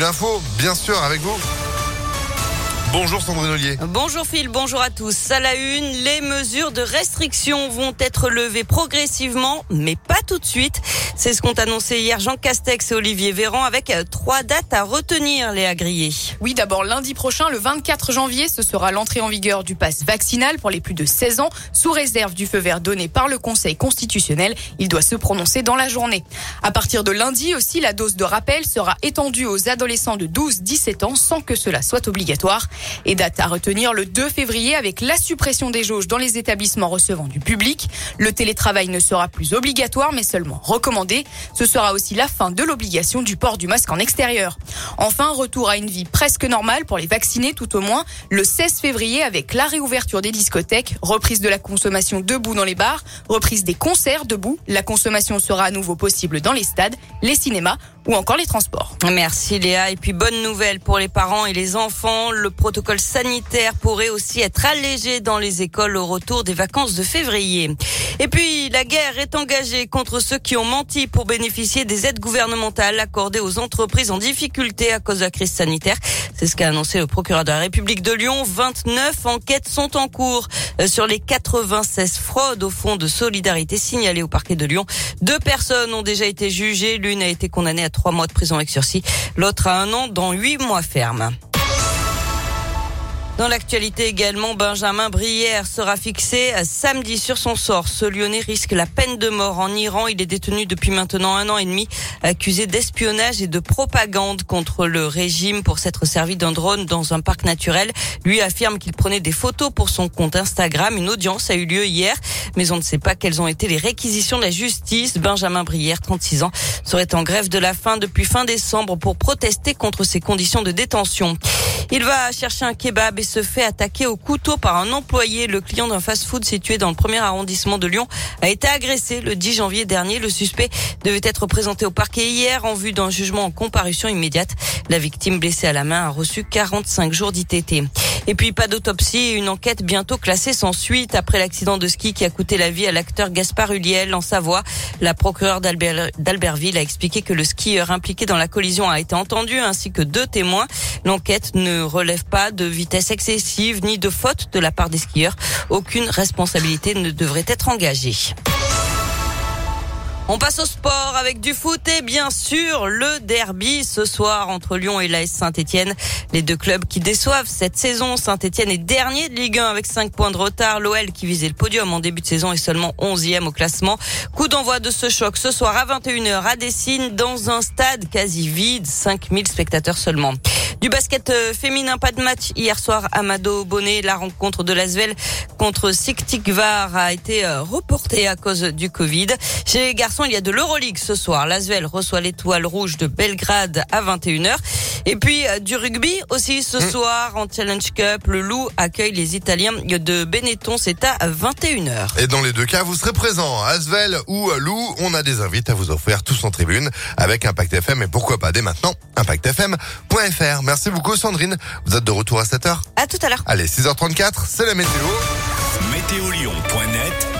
L'info, bien sûr, avec vous. Bonjour Sandrine Ollier. Bonjour Phil, bonjour à tous. À la une, les mesures de restriction vont être levées progressivement, mais pas tout de suite. C'est ce qu'ont annoncé hier Jean Castex et Olivier Véran avec trois dates à retenir, les agriers. Oui, d'abord lundi prochain, le 24 janvier, ce sera l'entrée en vigueur du pass vaccinal pour les plus de 16 ans, sous réserve du feu vert donné par le Conseil constitutionnel. Il doit se prononcer dans la journée. À partir de lundi aussi, la dose de rappel sera étendue aux adolescents de 12-17 ans sans que cela soit obligatoire. Et date à retenir le 2 février avec la suppression des jauges dans les établissements recevant du public. Le télétravail ne sera plus obligatoire mais seulement recommandé. Ce sera aussi la fin de l'obligation du port du masque en extérieur. Enfin, retour à une vie presque normale pour les vaccinés tout au moins le 16 février avec la réouverture des discothèques, reprise de la consommation debout dans les bars, reprise des concerts debout. La consommation sera à nouveau possible dans les stades, les cinémas ou encore les transports. Merci Léa. Et puis bonne nouvelle pour les parents et les enfants. Le protocole sanitaire pourrait aussi être allégé dans les écoles au retour des vacances de février. Et puis la guerre est engagée contre ceux qui ont menti pour bénéficier des aides gouvernementales accordées aux entreprises en difficulté à cause de la crise sanitaire. C'est ce qu'a annoncé le procureur de la République de Lyon. 29 enquêtes sont en cours euh, sur les 96 fraudes au fonds de solidarité signalées au parquet de Lyon. Deux personnes ont déjà été jugées. L'une a été condamnée à trois mois de prison avec sursis, l'autre à un an dans huit mois ferme. Dans l'actualité également, Benjamin Brière sera fixé samedi sur son sort. Ce Lyonnais risque la peine de mort en Iran. Il est détenu depuis maintenant un an et demi, accusé d'espionnage et de propagande contre le régime pour s'être servi d'un drone dans un parc naturel. Lui affirme qu'il prenait des photos pour son compte Instagram. Une audience a eu lieu hier, mais on ne sait pas quelles ont été les réquisitions de la justice. Benjamin Brière, 36 ans, serait en grève de la faim depuis fin décembre pour protester contre ses conditions de détention. Il va chercher un kebab se fait attaquer au couteau par un employé. Le client d'un fast-food situé dans le premier arrondissement de Lyon a été agressé le 10 janvier dernier. Le suspect devait être présenté au parquet hier en vue d'un jugement en comparution immédiate. La victime blessée à la main a reçu 45 jours d'ITT. Et puis pas d'autopsie et une enquête bientôt classée sans suite après l'accident de ski qui a coûté la vie à l'acteur Gaspard Huliel en Savoie. La procureure d'Albertville a expliqué que le skieur impliqué dans la collision a été entendu ainsi que deux témoins. L'enquête ne relève pas de vitesse excessive ni de faute de la part des skieurs. Aucune responsabilité ne devrait être engagée. On passe au sport avec du foot et bien sûr le derby ce soir entre Lyon et l'AS Saint-Etienne. Les deux clubs qui déçoivent cette saison. Saint-Etienne est dernier de Ligue 1 avec 5 points de retard. L'OL qui visait le podium en début de saison est seulement 11e au classement. Coup d'envoi de ce choc ce soir à 21h à Dessine dans un stade quasi vide. 5000 spectateurs seulement. Du basket euh, féminin, pas de match hier soir. Amado Bonnet, la rencontre de l'Asvel contre Siktikvar a été euh, reportée à cause du Covid. Chez les garçons, il y a de l'Euroleague ce soir. L'Asvel reçoit l'étoile rouge de Belgrade à 21h. Et puis euh, du rugby aussi ce hmm. soir en Challenge Cup. Le Loup accueille les Italiens de Benetton. C'est à 21h. Et dans les deux cas, vous serez présents. Asvel ou Loup, on a des invités à vous offrir tous en tribune avec Impact FM et pourquoi pas dès maintenant impactfm.fr. Merci beaucoup Sandrine. Vous êtes de retour à 7h À tout à l'heure. Allez, 6h34, c'est la météo. Météolion.net